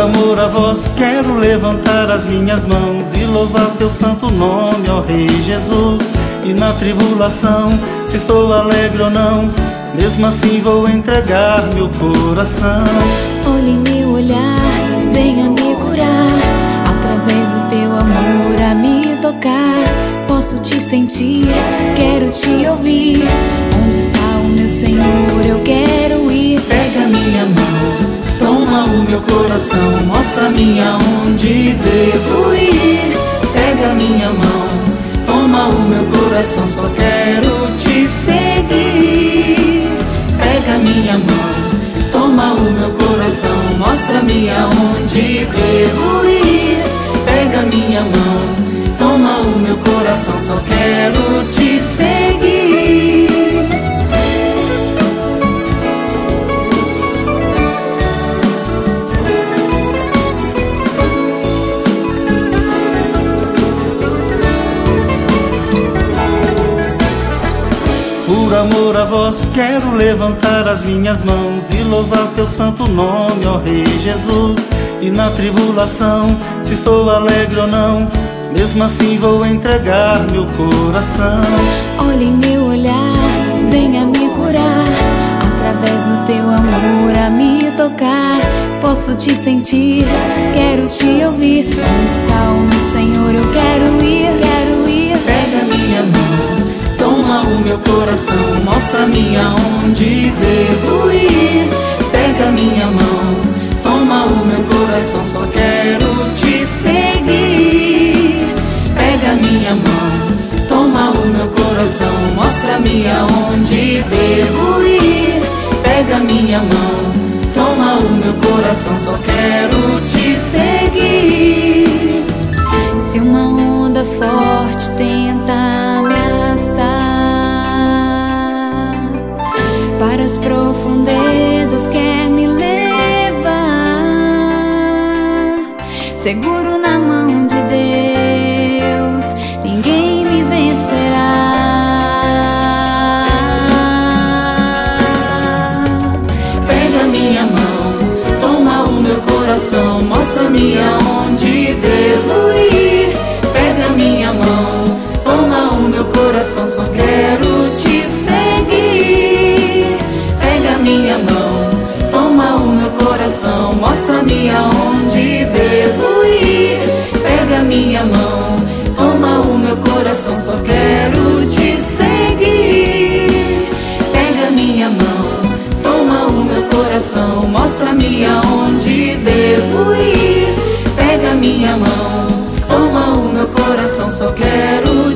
amor a vós, quero levantar as minhas mãos e louvar teu santo nome, ó Rei Jesus. E na tribulação, se estou alegre ou não, mesmo assim vou entregar meu coração. Olhe meu olhar, venha me curar, através do teu amor a me tocar. Posso te sentir, quero te ouvir. Meu coração, mostra-me aonde devo ir. Pega minha mão, toma o meu coração, só quero te seguir. Pega minha mão, toma o meu coração, mostra-me aonde devo ir. Pega minha mão, toma o meu coração, só quero te amor a vós, quero levantar as minhas mãos e louvar teu santo nome, ó Rei Jesus. E na tribulação, se estou alegre ou não, mesmo assim vou entregar meu coração. Olhe em meu olhar, venha me curar, através do teu amor a me tocar. Posso te sentir, quero te ouvir. Onde está o meu Senhor? Eu quero ir, mostra-me aonde devo ir. Pega minha mão, toma o meu coração, só quero te seguir. Pega minha mão, toma o meu coração, mostra-me aonde devo ir. Pega minha mão, toma o meu coração, só quero te seguir. Se uma onda forte tenta para as profundezas quer me levar, seguro na mão de Deus, ninguém me vencerá. Pega minha mão, toma o meu coração, mostra-me aonde devo ir. Pega minha mão, toma o meu coração, só quero te seguir. Pega minha mão, toma o meu coração, mostra-me aonde devo ir. Pega minha mão, toma o meu coração, só quero